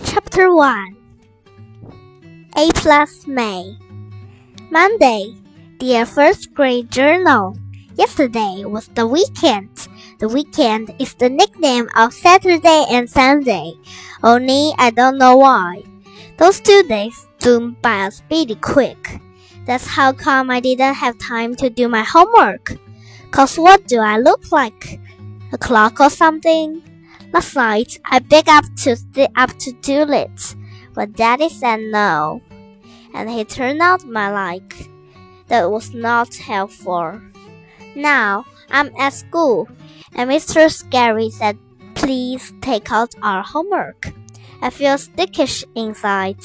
Chapter 1 A plus May Monday, dear first grade journal. Yesterday was the weekend. The weekend is the nickname of Saturday and Sunday. Only I don't know why. Those two days zoomed by us speedy quick. That's how come I didn't have time to do my homework. Cause what do I look like? A clock or something? Last night I begged up to stay up to do it, but Daddy said no, and he turned out my like. That was not helpful. Now I'm at school, and Mr. Scary said, "Please take out our homework." I feel stickish inside.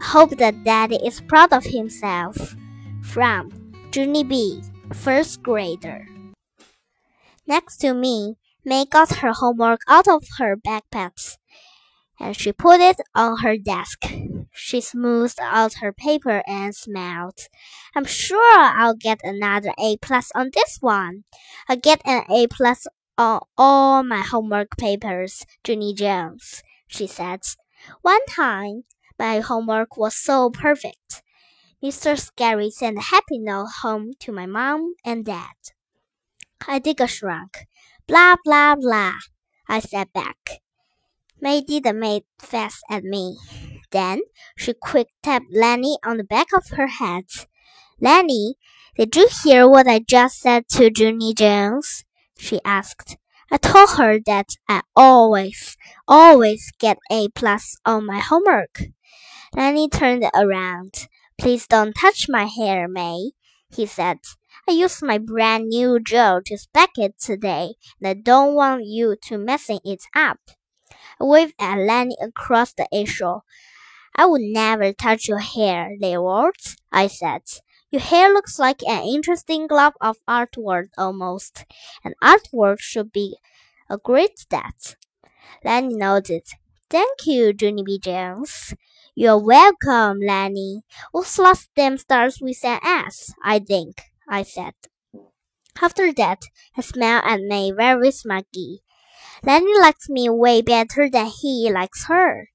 I hope that Daddy is proud of himself. From Junie B, first grader. Next to me, May got her homework out of her backpack and she put it on her desk. She smoothed out her paper and smiled. I'm sure I'll get another A plus on this one. I'll get an A plus on all my homework papers, Junie Jones, she said. One time, my homework was so perfect. Mr. Scary sent a happy note home to my mom and dad. I dig a shrunk. Blah, blah, blah. I said back. May didn't make face at me. Then she quick tapped Lenny on the back of her head. Lenny, did you hear what I just said to Junie Jones? She asked. I told her that I always, always get A plus on my homework. Lenny turned around. Please don't touch my hair, May, he said. I used my brand new gel to speck it today, and I don't want you to messing it up. I waved at Lenny across the aisle. I would never touch your hair, Leeward, I said. Your hair looks like an interesting glove of artwork almost. An artwork should be a great stat. Lenny nodded. Thank you, Junie B. Jones. You're welcome, Lenny. Whose last name starts with an S, I think. I said. After that, I smiled at May very smuggy. Lenny likes me way better than he likes her.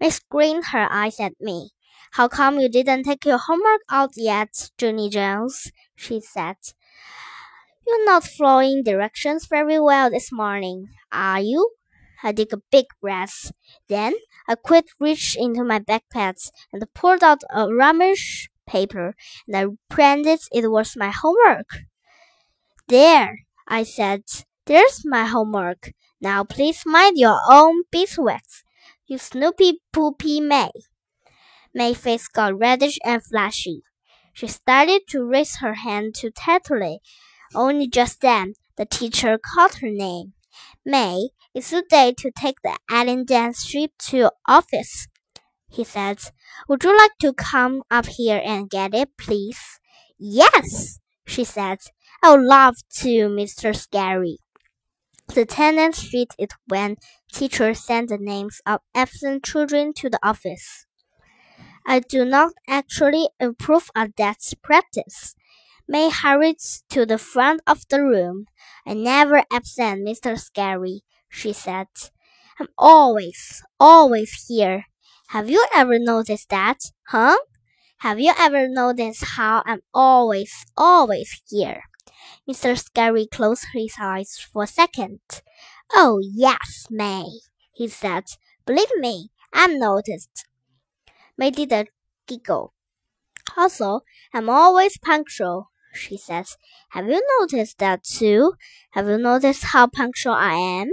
May screened her eyes at me. How come you didn't take your homework out yet, Junie Jones? she said. You're not following directions very well this morning, are you? I took a big breath. Then I quick reached into my backpack and pulled out a rummage paper and I pretended it was my homework. There, I said, there's my homework. Now please mind your own beeswax, you snoopy poopy May. May's face got reddish and flashy. She started to raise her hand to Tetley. Only just then, the teacher called her name. May, it's the day to take the attendance sheet to office he said. Would you like to come up here and get it, please? Yes, she said. I would love to, Mr. Scary. Attendance sheet is when teachers send the names of absent children to the office. I do not actually approve of that practice. May hurried to the front of the room. I never absent, Mr. Scary, she said. I'm always, always here. Have you ever noticed that? Huh? Have you ever noticed how I'm always, always here? Mr. Scary closed his eyes for a second. Oh, yes, May, he said. Believe me, I'm noticed. May did a giggle. Also, I'm always punctual, she says. Have you noticed that too? Have you noticed how punctual I am?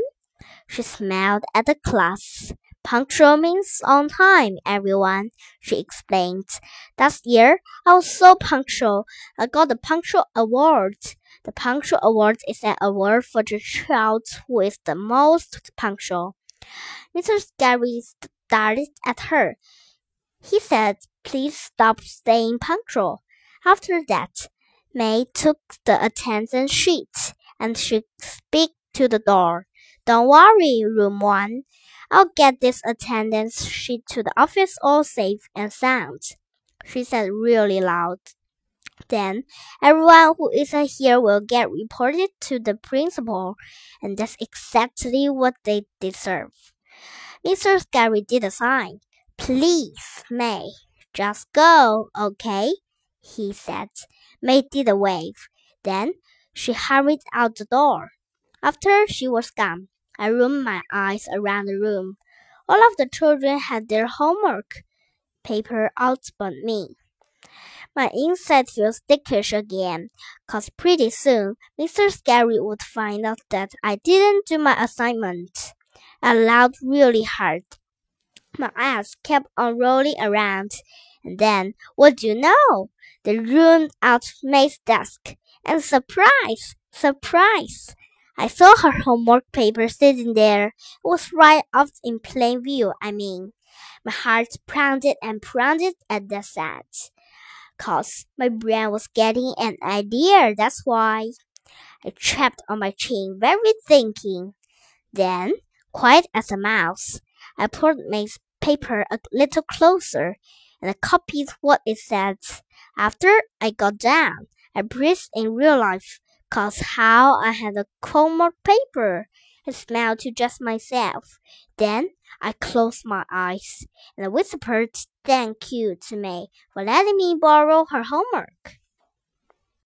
She smiled at the class. Punctual means on time, everyone, she explained. Last year, I was so punctual. I got the Punctual Award. The Punctual Award is an award for the child who is the most punctual. Mr. Scary stared at her. He said, Please stop staying punctual. After that, May took the attendance sheet and she speak to the door. Don't worry, room one. I'll get this attendance sheet to the office all safe and sound, she said really loud. Then everyone who isn't here will get reported to the principal, and that's exactly what they deserve. Mr. Scary did a sign. Please, May, just go, okay? he said. May did a wave. Then she hurried out the door. After she was gone, I rolled my eyes around the room. All of the children had their homework paper out but me. My inside feels dickish again, 'cause pretty soon Mr. Scary would find out that I didn't do my assignment. I laughed really hard. My eyes kept on rolling around, and then, what do you know? They ruined out May's desk. And surprise! Surprise! I saw her homework paper sitting there. It was right off in plain view, I mean. My heart pounded and pounded at the sight. Cause my brain was getting an idea, that's why. I trapped on my chin, very thinking. Then, quiet as a mouse, I pulled my paper a little closer and I copied what it said. After I got down, I breathed in real life, cause how I had a homework paper. and smiled to just myself. Then I closed my eyes and whispered thank you to May for letting me borrow her homework.